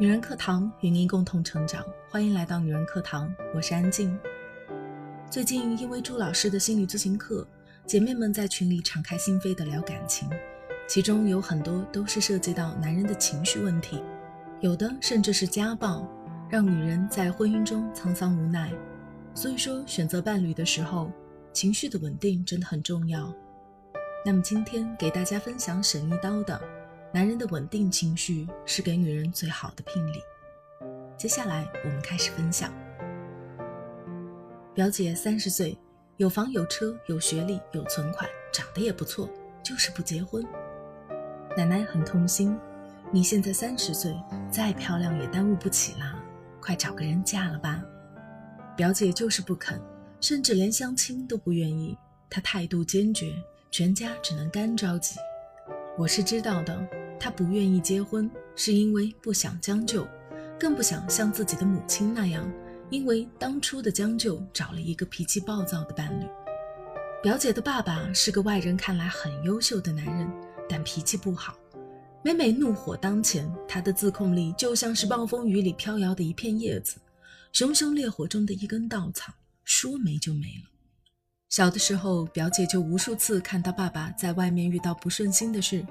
女人课堂与您共同成长，欢迎来到女人课堂，我是安静。最近因为朱老师的心理咨询课，姐妹们在群里敞开心扉的聊感情，其中有很多都是涉及到男人的情绪问题，有的甚至是家暴，让女人在婚姻中沧桑无奈。所以说，选择伴侣的时候，情绪的稳定真的很重要。那么今天给大家分享沈一刀的。男人的稳定情绪是给女人最好的聘礼。接下来我们开始分享。表姐三十岁，有房有车有学历有存款，长得也不错，就是不结婚。奶奶很痛心，你现在三十岁，再漂亮也耽误不起啦，快找个人嫁了吧。表姐就是不肯，甚至连相亲都不愿意，她态度坚决，全家只能干着急。我是知道的。他不愿意结婚，是因为不想将就，更不想像自己的母亲那样，因为当初的将就找了一个脾气暴躁的伴侣。表姐的爸爸是个外人看来很优秀的男人，但脾气不好，每每怒火当前，他的自控力就像是暴风雨里飘摇的一片叶子，熊熊烈火中的一根稻草，说没就没了。小的时候，表姐就无数次看到爸爸在外面遇到不顺心的事。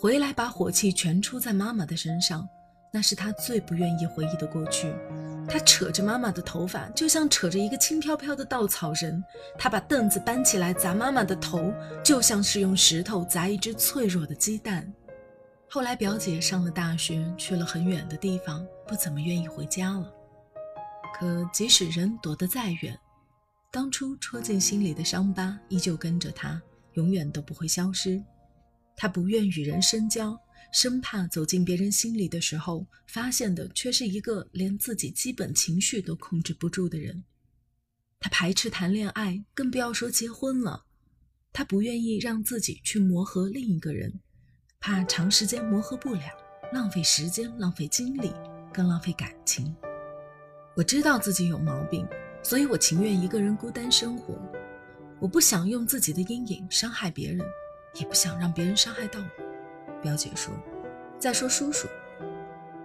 回来把火气全出在妈妈的身上，那是他最不愿意回忆的过去。他扯着妈妈的头发，就像扯着一个轻飘飘的稻草人；他把凳子搬起来砸妈妈的头，就像是用石头砸一只脆弱的鸡蛋。后来表姐上了大学，去了很远的地方，不怎么愿意回家了。可即使人躲得再远，当初戳进心里的伤疤依旧跟着他，永远都不会消失。他不愿与人深交，生怕走进别人心里的时候，发现的却是一个连自己基本情绪都控制不住的人。他排斥谈恋爱，更不要说结婚了。他不愿意让自己去磨合另一个人，怕长时间磨合不了，浪费时间、浪费精力，更浪费感情。我知道自己有毛病，所以我情愿一个人孤单生活。我不想用自己的阴影伤害别人。也不想让别人伤害到我，表姐说。再说叔叔，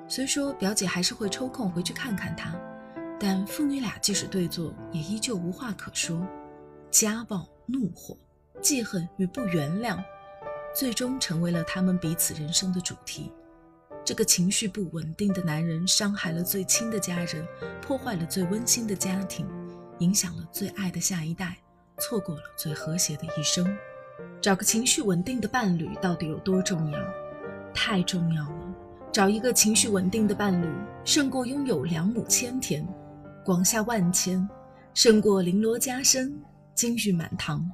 虽说表姐还是会抽空回去看看他，但父女俩即使对坐，也依旧无话可说。家暴、怒火、记恨与不原谅，最终成为了他们彼此人生的主题。这个情绪不稳定的男人，伤害了最亲的家人，破坏了最温馨的家庭，影响了最爱的下一代，错过了最和谐的一生。找个情绪稳定的伴侣到底有多重要？太重要了！找一个情绪稳定的伴侣，胜过拥有两亩千田、广厦万千，胜过绫罗加身、金玉满堂。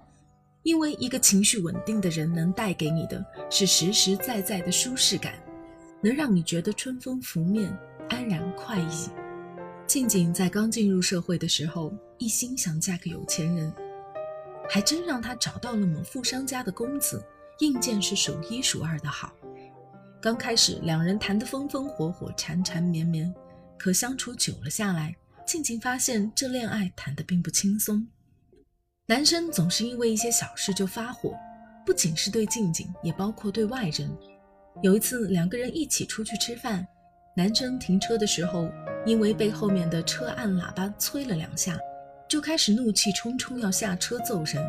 因为一个情绪稳定的人，能带给你的是实实在在的舒适感，能让你觉得春风拂面、安然快意。静静在刚进入社会的时候，一心想嫁个有钱人。还真让他找到了某富商家的公子，硬件是数一数二的好。刚开始两人谈得风风火火、缠缠绵绵，可相处久了下来，静静发现这恋爱谈得并不轻松。男生总是因为一些小事就发火，不仅是对静静，也包括对外人。有一次两个人一起出去吃饭，男生停车的时候，因为被后面的车按喇叭催了两下。就开始怒气冲冲要下车揍人，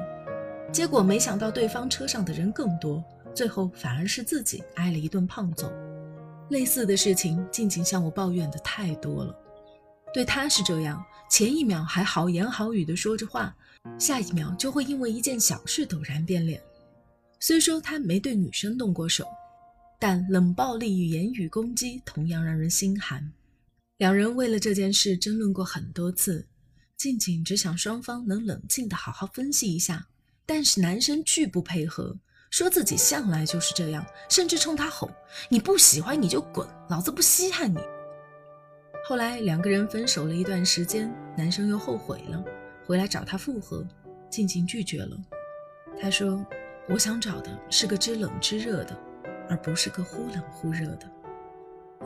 结果没想到对方车上的人更多，最后反而是自己挨了一顿胖揍。类似的事情，静静向我抱怨的太多了。对他是这样，前一秒还好言好语的说着话，下一秒就会因为一件小事陡然变脸。虽说他没对女生动过手，但冷暴力与言语攻击同样让人心寒。两人为了这件事争论过很多次。静静只想双方能冷静的好好分析一下，但是男生拒不配合，说自己向来就是这样，甚至冲他吼：“你不喜欢你就滚，老子不稀罕你。”后来两个人分手了一段时间，男生又后悔了，回来找她复合，静静拒绝了。他说：“我想找的是个知冷知热的，而不是个忽冷忽热的。”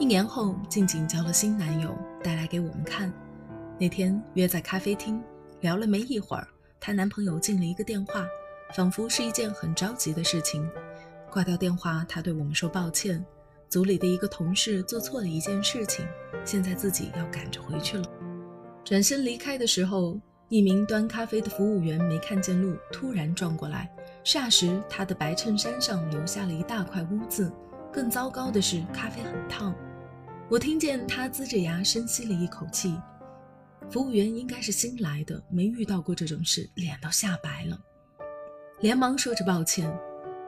一年后，静静交了新男友，带来给我们看。那天约在咖啡厅聊了没一会儿，她男朋友进了一个电话，仿佛是一件很着急的事情。挂掉电话，她对我们说抱歉，组里的一个同事做错了一件事情，现在自己要赶着回去了。转身离开的时候，一名端咖啡的服务员没看见路，突然撞过来，霎时他的白衬衫上留下了一大块污渍。更糟糕的是，咖啡很烫。我听见他呲着牙深吸了一口气。服务员应该是新来的，没遇到过这种事，脸都吓白了，连忙说着抱歉，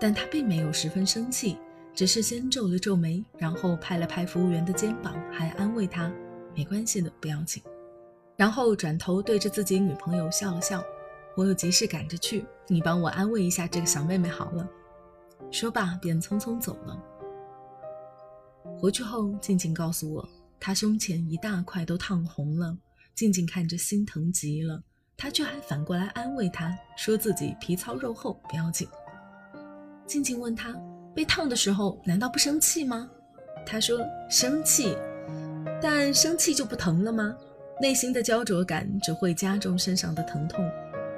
但他并没有十分生气。只是先皱了皱眉，然后拍了拍服务员的肩膀，还安慰他：“没关系的，不要紧。”然后转头对着自己女朋友笑了笑：“我有急事赶着去，你帮我安慰一下这个小妹妹好了。”说罢便匆匆走了。回去后，静静告诉我，她胸前一大块都烫红了。静静看着心疼极了，她却还反过来安慰她，说自己皮糙肉厚，不要紧。静静问他。被烫的时候难道不生气吗？他说生气，但生气就不疼了吗？内心的焦灼感只会加重身上的疼痛，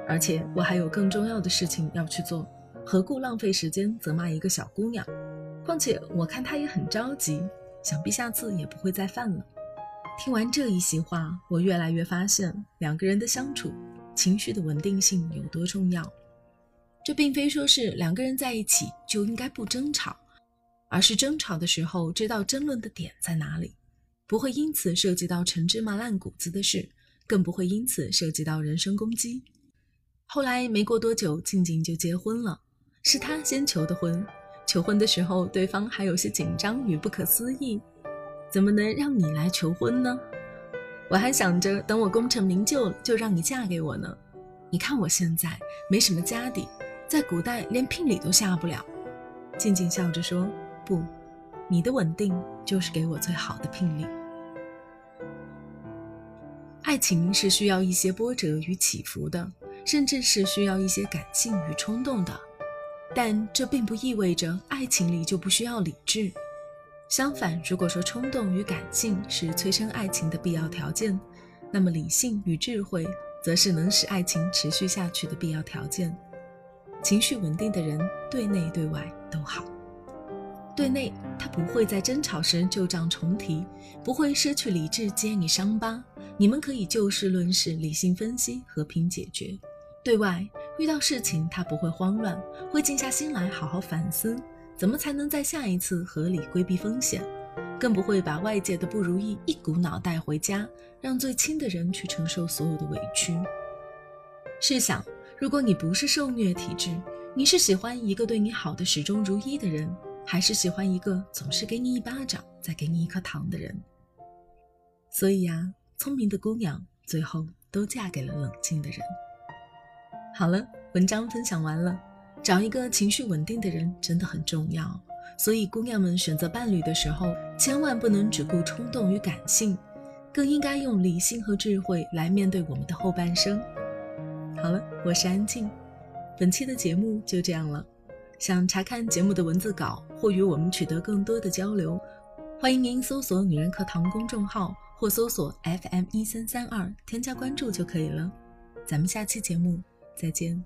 而且我还有更重要的事情要去做，何故浪费时间责骂一个小姑娘？况且我看她也很着急，想必下次也不会再犯了。听完这一席话，我越来越发现两个人的相处，情绪的稳定性有多重要。这并非说是两个人在一起就应该不争吵，而是争吵的时候知道争论的点在哪里，不会因此涉及到陈芝麻烂谷子的事，更不会因此涉及到人身攻击。后来没过多久，静静就结婚了，是他先求的婚。求婚的时候，对方还有些紧张与不可思议：“怎么能让你来求婚呢？我还想着等我功成名就，就让你嫁给我呢。你看我现在没什么家底。”在古代连聘礼都下不了，静静笑着说：“不，你的稳定就是给我最好的聘礼。”爱情是需要一些波折与起伏的，甚至是需要一些感性与冲动的，但这并不意味着爱情里就不需要理智。相反，如果说冲动与感性是催生爱情的必要条件，那么理性与智慧则是能使爱情持续下去的必要条件。情绪稳定的人，对内对外都好。对内，他不会在争吵时旧账重提，不会失去理智揭你伤疤，你们可以就事论事，理性分析，和平解决。对外，遇到事情他不会慌乱，会静下心来好好反思，怎么才能在下一次合理规避风险，更不会把外界的不如意一股脑带回家，让最亲的人去承受所有的委屈。试想。如果你不是受虐体质，你是喜欢一个对你好的始终如一的人，还是喜欢一个总是给你一巴掌再给你一颗糖的人？所以呀，聪明的姑娘最后都嫁给了冷静的人。好了，文章分享完了，找一个情绪稳定的人真的很重要。所以姑娘们选择伴侣的时候，千万不能只顾冲动与感性，更应该用理性和智慧来面对我们的后半生。好了，我是安静，本期的节目就这样了。想查看节目的文字稿或与我们取得更多的交流，欢迎您搜索“女人课堂”公众号或搜索 FM 一三三二添加关注就可以了。咱们下期节目再见。